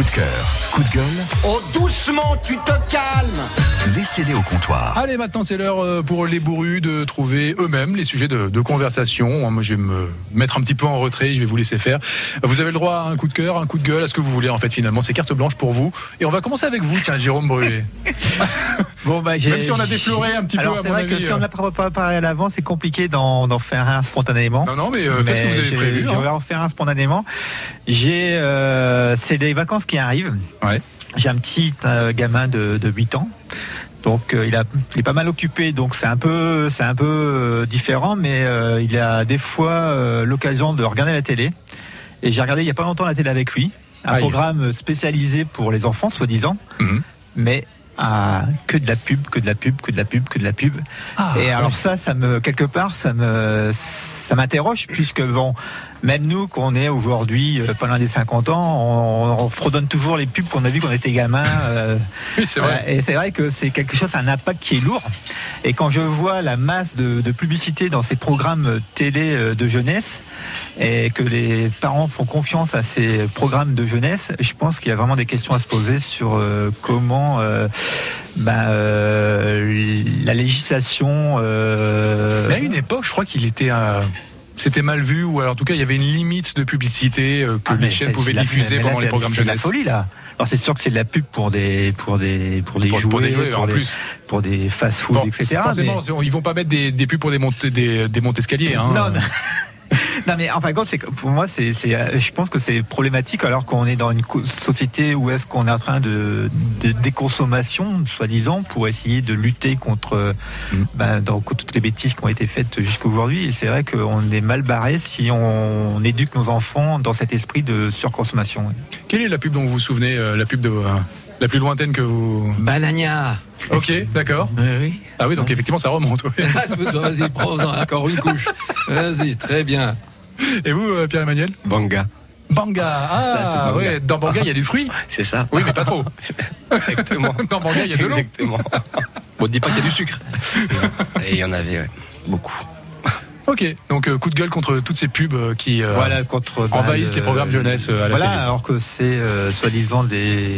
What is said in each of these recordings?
Coup de cœur, coup de gueule, Oh, doucement, tu te calmes laissez-les au comptoir. Allez, maintenant c'est l'heure euh, pour les bourrus de trouver eux-mêmes les sujets de, de conversation. Moi, je vais me mettre un petit peu en retrait, je vais vous laisser faire. Vous avez le droit à un coup de cœur, un coup de gueule, à ce que vous voulez. En fait, finalement, c'est carte blanche pour vous. Et on va commencer avec vous, tiens, Jérôme Brûlé. Bon, bah, j'ai- Même si on a défloré un petit peu, Alors, c'est mon vrai que si on euh. n'a pas préparé à l'avant, c'est compliqué d'en d'en faire un spontanément. Non, non, mais euh, faites ce que vous avez prévu. Je hein. vais en faire un spontanément. J'ai, euh, c'est les vacances qui. Ouais. J'ai un petit euh, gamin de, de 8 ans. Donc euh, il, a, il est pas mal occupé, donc c'est un peu, c'est un peu euh, différent, mais euh, il a des fois l'occasion de regarder la télé. Et j'ai regardé il y a pas longtemps la télé avec lui, un Aïe. programme spécialisé pour les enfants, soi-disant, Mhm. mais à que de la pub, que de la pub, que de la pub, que de la pub. Ah, Et alors ouais. ça, ça me quelque part, ça me ça m'interroge puisque bon, même nous qu'on est aujourd'hui euh, pas loin des 50 ans, on, on fredonne toujours les pubs qu'on a vu quand on était gamin. euh, Oui, c'est vrai. voilà. et c'est vrai que c'est quelque chose, un impact qui est lourd. Et quand je vois la masse de, de publicité dans ces programmes télé euh, de jeunesse et que les parents font confiance à ces programmes de jeunesse, je pense qu'il y a vraiment des questions à se poser sur euh, comment euh, ben, euh, la législation. euh, Mais à une époque, je crois qu'il était. euh, C'était mal vu, ou alors en tout cas, il y avait une limite de publicité que Ah, les chaînes c'est- pouvaient c'est la- diffuser là, pendant les c'est- programmes c'est de la jeunesse. folie là. Alors c'est sûr que c'est de la pub pour des pour des pour des Pour, jouets, pour des jouets, en des, plus. pour des fast-food, Bon, etc. Forcément, mais- ils vont pas mettre des, des pubs pour des montées des, des montes escaliers. Hein. Non, non. Non mais en fin de compte, pour moi, c'est, c'est, euh, je pense que c'est problématique alors qu'on est dans une société où est-ce qu'on est en train de, de déconsommation, soi-disant, pour essayer de lutter contre Mm. ben, donc, toutes les bêtises qui ont été faites jusqu'à aujourd'hui. Et c'est vrai qu'on est mal barré si on, on éduque nos enfants dans cet esprit de surconsommation. Quelle est la pub dont vous vous souvenez euh, La pub de, euh, la plus lointaine que vous. Banania. Ok, d'accord. Oui, oui. Ah oui, donc effectivement, ça remonte. oui. Ah, Vas-y, prends-en encore une couche. Vas-y, très bien. Et vous, euh, Pierre-Emmanuel Banga. Banga. Ah, Ça, c'est Banga. ouais, dans Banga, il y a du fruit. C'est ça. Oui, mais pas trop. Exactement. Dans Banga, il y a de l'eau. Exactement. Bon, dis pas qu'il y a du sucre. Et il y en avait, ouais. Beaucoup. Ok, donc euh, coup de gueule contre toutes ces pubs euh, qui euh, Voilà, contre ben, envahissent le- les programmes jeunesse euh, à la Voilà, télé. alors que c'est euh, soi-disant des,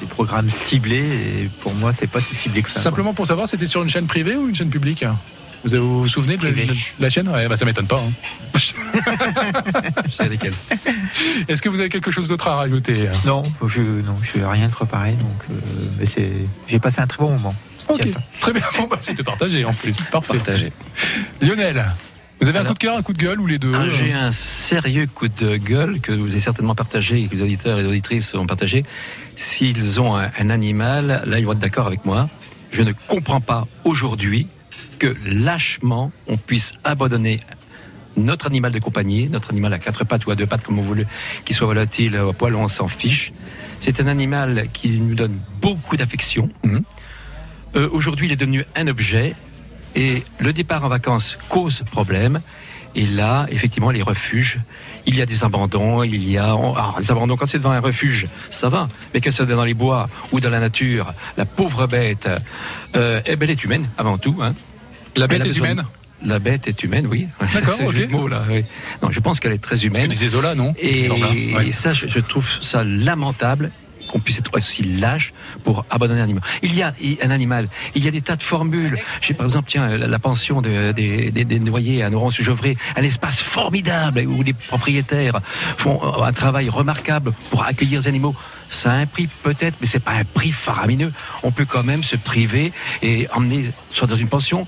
des programmes ciblés. Et pour moi, c'est pas si ciblé que ça. quoi. Simplement pour savoir, c'était sur une chaîne privée ou une chaîne publique vous vous vous souvenez de la, de la chaîne? Ouais, bah, Ça m'étonne pas. hein. Je sais lesquels. Est-ce que vous avez quelque chose d'autre à rajouter Non, je non, je n'ai rien de préparé, donc euh, mais c'est, j'ai passé un très bon moment. Je Ok, tiens à ça. très bien. Bon, bah, c'était partagé en plus. Parfait. Partagé. Lionel, vous avez un Alors. coup de cœur, un coup de gueule ou les deux Ah, J'ai un sérieux coup de gueule que vous avez certainement partagé, et que les auditeurs et les auditrices ont partagé. S'ils ont un, un animal, là, ils vont être d'accord avec moi. Je ne comprends pas aujourd'hui que lâchement on puisse abandonner notre animal de compagnie, notre animal à quatre pattes ou à deux pattes, comme vous voulez, qu'il soit volatile, au poil, on s'en fiche. C'est un animal qui nous donne beaucoup d'affection. Mhm. Euh, aujourd'hui, il est devenu un objet et le départ en vacances cause problème. Et là, effectivement, les refuges, il y a des abandons, il y a on- alors, des abandons quand c'est devant un refuge, ça va. Mais que c'est dans les bois ou dans la nature, la pauvre bête, euh, eh ben, elle est humaine avant tout. Hein. La bête est de- humaine La bête est humaine, oui. D'accord, C'est le ok. jeu de mots, là, oui. Non, je pense qu'elle est très Parce que humaine. Zola, non Et, ouais. et ça, je, je trouve ça lamentable qu'on puisse être aussi lâche pour abandonner un animal. Il y a un animal, il y a des tas de formules. J'ai par exemple, tiens, la, pension de- des, des, des noyés à Noirance-Gevrey, un espace formidable où les propriétaires font un travail remarquable pour accueillir les animaux. Ça a un prix peut-être, mais c'est pas un prix faramineux. On peut quand même se priver et emmener soit dans une pension.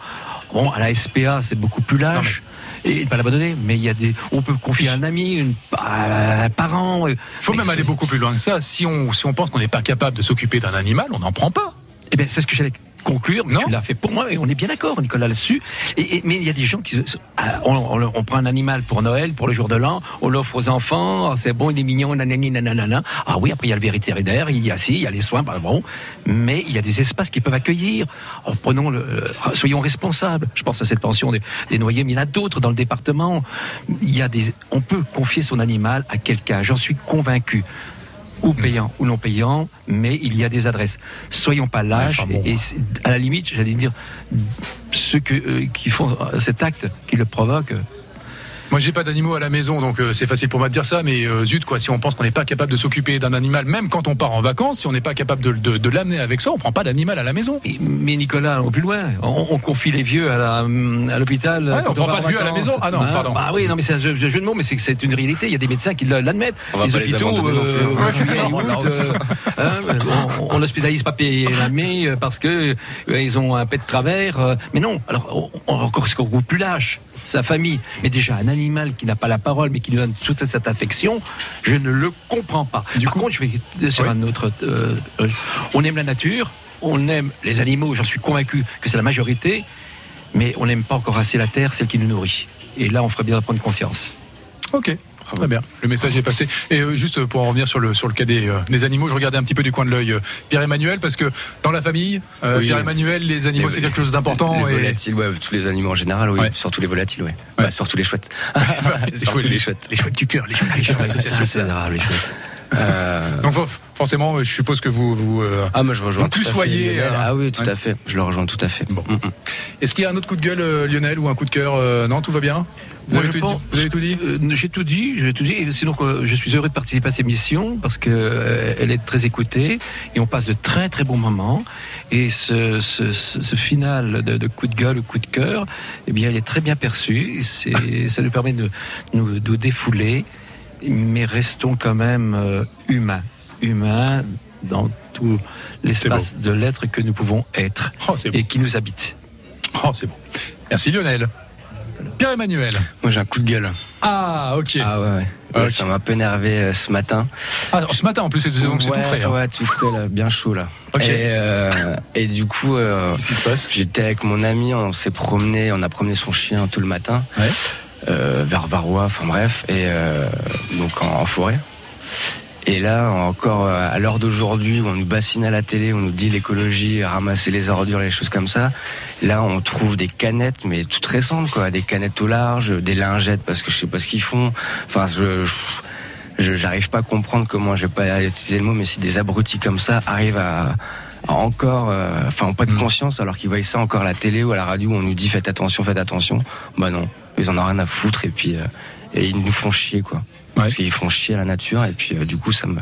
Bon, à la SPA, c'est beaucoup plus lâche. Et ne pas l'abandonner, mais il y a des. On peut confier à un ami, une, à un parent. Il faut Mais même aller beaucoup plus loin que ça. Si on, si on pense qu'on n'est pas capable de s'occuper d'un animal, on n'en prend pas. Eh bien, c'est ce que j'allais conclure. Non. Tu l'as fait pour moi et on est bien d'accord, Nicolas, là-dessus. Et, et- mais il y a des gens qui. ah, On, on- on prend un animal pour Noël, pour le jour de l'an, on l'offre aux enfants, ah, c'est bon, il est mignon, nanani, nanana. Ah oui, après il y a le vétérinaire, il y a si, il y a les soins, bah, bon. Mais il y a des espaces qui peuvent accueillir. Alors, prenons le, euh, soyons responsables. Je pense à cette pension des, des noyés, mais il y en a d'autres dans le département. Il y a des, on peut confier son animal à quelqu'un. J'en suis convaincu ou payant ou non payant, mais il y a des adresses. Soyons pas lâches. enfin bon. et c'est- à la limite, j'allais dire, ceux que, euh, qui font cet acte, qui le provoquent, Moi, j'ai pas d'animaux à la maison, donc euh, c'est facile pour moi de dire ça. Mais euh, zut, quoi, si on pense qu'on n'est pas capable de s'occuper d'un animal, même quand on part en vacances, si on n'est pas capable de, de- de l'amener avec soi, on prend pas d'animal à la maison. Mais- Mais Nicolas, on va plus loin. On, on confie les vieux à la- à l'hôpital. Ouais, on prend pas de vieux à la maison. Ah non, pardon. Bah oui, non, mais c'est un jeu, jeu de mots, mais c'est que c'est une réalité. Il y a des médecins qui l'admettent. On va les hôpitaux, hein. euh, euh, hein, on, l'hospitalise pas payé la euh, parce que euh, ils ont un pet de travers. euh, mais non, alors on, on, encore ce qu'on plus lâche sa famille, mais déjà un animal qui n'a pas la parole, mais qui nous donne toute cette affection, je ne le comprends pas. Du Par coup- contre, je vais sur Oui. un autre. euh, euh, on aime la nature, on aime les animaux. J'en suis convaincu que c'est la majorité, mais on n'aime pas encore assez la terre, celle qui nous nourrit. Et là, on ferait bien de prendre conscience. Ok. Très bien, le message est passé. Et euh, juste pour en revenir sur le, sur le cas des, euh, des animaux, je regardais un petit peu du coin de l'œil euh, Pierre-Emmanuel, parce que dans la famille, euh, Oui. Pierre-Emmanuel, les animaux, c'est quelque chose d'important. Les et- volatiles, ouais, tous les animaux en général, oui. Ouais. Surtout les volatiles, ouais. Ouais. Bah, surtout les chouettes. les, surtout chouettes, les chouettes. les chouettes du cœur, les chouettes, l'association. C'est adorable, les chouettes. Euh, Donc for- forcément, je suppose que vous... vous euh, Ah, moi je rejoins. Vous tout plus soyez, euh, Ah oui, tout ouais. à fait. Je le rejoins tout à fait. Bon. Mm, mm. Est-ce qu'il y a un autre coup de gueule, euh, Lionel, ou un coup de cœur euh, Non, tout va bien? Vous Moi, avez, je pense- vous avez tout dit? j'ai tout dit, j'ai tout dit. Et Sinon, je suis heureux de participer à cette émission parce que elle est très écoutée et on passe de très très bons moments. Et ce, ce, ce- ce final de, de coup de gueule ou coup de cœur, eh bien, il est très bien perçu. Et ça nous permet de nous de défouler, mais restons quand même euh, humains, humains dans tout l'espace de l'être que nous pouvons être Oh, et qui nous habite. Oh, c'est bon. Merci Lionel. Pierre-Emmanuel. Moi j'ai un coup de gueule. Ah, ok. Ah ouais. Ouais, Ça m'a un peu énervé euh, ce matin. Ah, ce matin en plus, c'est donc c'est ouais, tout frais. hein. Ouais, tout frais là, bien chaud là. Ok. Et, euh, et du coup, euh, Qu'est-ce qui se passe? j'étais avec mon ami, on s'est promené, on a promené son chien tout le matin Ouais. Euh, vers Varois, enfin bref, et euh, donc en, en forêt. Et là, encore euh, à l'heure d'aujourd'hui, où on nous bassine à la télé, on nous dit l'écologie, ramasser les ordures, les choses comme ça. Là, on trouve des canettes, mais toutes récentes, quoi, des canettes au large, des lingettes, parce que je sais pas ce qu'ils font. Enfin, je, je j'arrive pas à comprendre comment, je vais pas utiliser le mot, mais si des abrutis comme ça arrivent à, à encore, euh, enfin, ont pas de Mm. conscience, alors qu'ils voient ça encore à la télé ou à la radio, où on nous dit faites attention, faites attention. Bah non, ils en ont rien à foutre et puis euh, et ils nous font chier, quoi. Parce qu'ils font chier la nature et puis euh, du coup ça me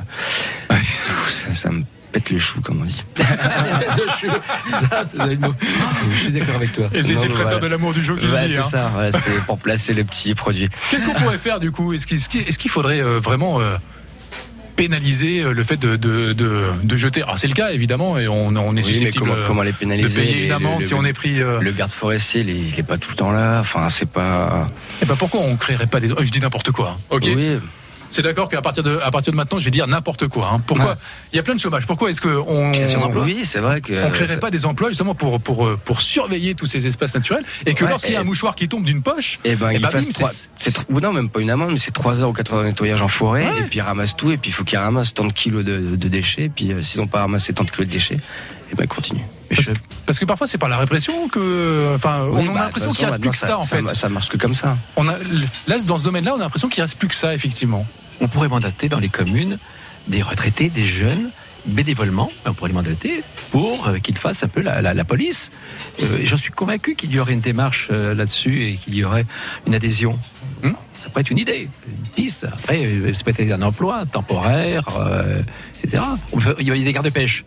ça, ça me pète le chou comme on dit. Ça. Je suis d'accord avec toi. Et c'est le voilà. traiteur de l'amour du jeu qui dit. c'est hein. ça, c'était pour placer le petit produit. Qu'est-ce qu'on pourrait faire du coup? Est-ce qu'il est-ce qu'il faudrait euh, vraiment euh, pénaliser euh, le fait de, de, de, de jeter Alors c'est le cas évidemment et on, on est Oui, mais susceptible comment, euh, comment les de pénaliser payer les- une amende le, si on est pris. euh, le garde forestier, il est, il est pas tout le temps là. Enfin, c'est pas. Eh ben pourquoi on créerait pas des. oh, je dis n'importe quoi. hein. Ok. Oui, C'est d'accord qu'à partir de à partir de maintenant, je vais dire n'importe quoi. hein. Pourquoi Ouais. Il y a plein de chômage. Pourquoi est-ce que on Création d'emplois. oui, c'est vrai que. on créerait ça- pas des emplois justement pour pour euh, pour surveiller tous ces espaces naturels et que Ouais, lorsqu'il y a un et- mouchoir qui tombe d'une poche, Eh ben, Eh il ben, fasse bim, c'est- non, même pas une amende, mais c'est 3 heures ou 4 heures de nettoyage en forêt, Ouais. et puis il ramasse tout, et puis il faut qu'il ramasse tant de kilos de, de déchets, et puis euh, s'ils n'ont pas ramassé tant de kilos de déchets, et ben, il continue. parce, parce que parfois c'est par la répression que enfin on a bah, l'impression qu'il reste plus que ça en fait. Ça, ça marche que comme ça. On a là dans ce domaine-là, on a l'impression qu'il reste plus que ça effectivement. on pourrait mandater dans les communes des retraités, des jeunes, bénévolement, on pourrait les mandater pour euh, qu'ils fassent un peu la, la- la police. Euh, et J'en suis convaincu qu'il y aurait une démarche euh, là-dessus et qu'il y aurait une adhésion. Hmm. Ça pourrait être une idée, une piste. Après, euh, ça peut être un emploi temporaire, euh, etc. Il y a des gardes de pêche.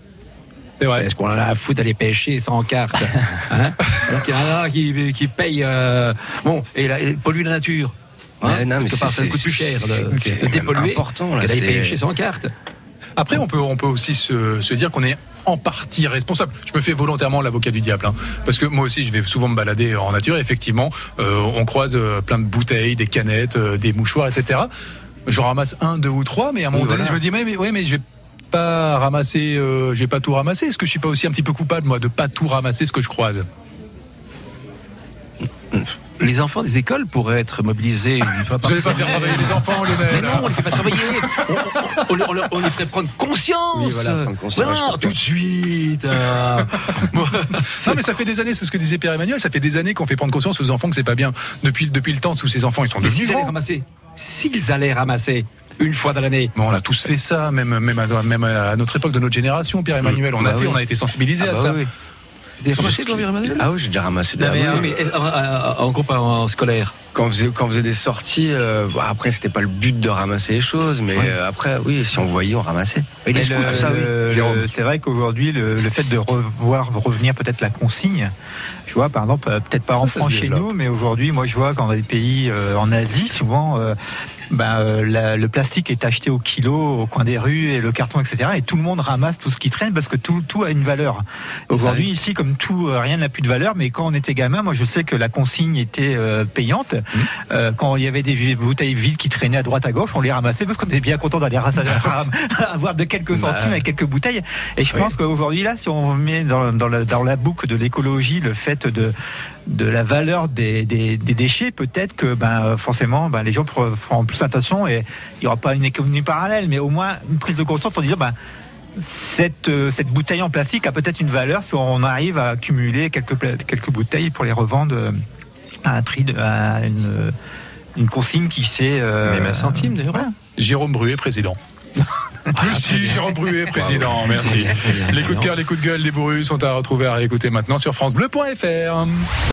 C'est vrai. Est-ce qu'on en a à foutre d'aller pêcher sans carte hein Alors qu'il y en a qui, qui payent. euh, bon, et, et pollue la nature. Hein non, mais c'est- ça coûte plus cher c'est- de, c'est de dépolluer important, là, d'aller pêcher sans carte. Après, on peut, on peut aussi se, se dire qu'on est en partie responsable. Je me fais volontairement l'avocat du diable, hein, parce que moi aussi, je vais souvent me balader en nature. Et effectivement, euh, on croise euh, plein de bouteilles, des canettes, euh, des mouchoirs, etc. J'en ramasse un, deux ou trois, mais à un moment Oui, donné, voilà. je me dis, mais, mais, ouais, mais je vais pas ramasser, euh, j'ai pas tout ramassé. Est-ce que je suis pas aussi un petit peu coupable, moi, de pas tout ramasser ce que je croise Les enfants des écoles pourraient être mobilisés Vous n'allez pas faire travailler les enfants, Mais Lionel non, on les fait pas travailler. On, on- on leur- on leur- on les ferait prendre conscience. Oui, voilà, prendre conscience, tout de suite. euh. Non, mais ça fait des années, c'est ce que disait Pierre Emmanuel, ça fait des années qu'on fait prendre conscience aux enfants que c'est pas bien. Depuis, depuis le temps où ces enfants, ils sont Mais devenus s'ils allaient ramasser, s'ils allaient ramasser une fois dans l'année. Mais on a tous fait ça, même, même, à, même à notre époque, de notre génération, Pierre Emmanuel. On a Bah fait, oui. on a été sensibilisés Ah à bah ça. oui. Des ramasser, Jean-Pierre Emmanuel Ah oui, j'ai déjà ramassé de la mais, oui, mais, euh, euh, en groupe en scolaire. Quand on faisait, quand on faisait des sorties, euh, bon, après c'était pas le but de ramasser les choses, mais Ouais. euh, après oui, si on voyait, on ramassait. Mais le- ça, oui. c'est vrai qu'aujourd'hui, le, le fait de revoir revenir peut-être la consigne, je vois par exemple, euh, peut-être pas en ça France chez nous, mais aujourd'hui, moi je vois quand dans les pays euh, en Asie, souvent, ben, la- le plastique est acheté au kilo au coin des rues et le carton, etc. Et tout le monde ramasse tout ce qui traîne parce que tout, tout a une valeur. Aujourd'hui, ici, comme tout, rien n'a plus de valeur, mais quand on était gamin, moi je sais que la consigne était payante. Euh, quand il y avait des bouteilles vides qui traînaient à droite à gauche, on les ramassait parce qu'on était bien content d'aller avoir de quelques Bah. centimes avec quelques bouteilles. Et je Oui. pense qu'aujourd'hui, là, si on met dans, dans la, dans la boucle de l'écologie le fait de de la valeur des, des, des déchets, peut-être que ben, forcément ben, les gens feront- plus attention et il n'y aura pas une économie parallèle, mais au moins une prise de conscience en disant ben, cette, euh, cette bouteille en plastique a peut-être une valeur si on arrive à accumuler quelques, quelques bouteilles pour les revendre euh, à un prix, de, à une, une consigne qui s'est. euh, Même un centime, d'ailleurs. voilà. Jérôme Bruet, président. Merci Jérôme Bruet, président. Merci. Bien. Les coups de cœur, les coups de gueule, les bourrus sont à retrouver à réécouter maintenant sur FranceBleu.fr.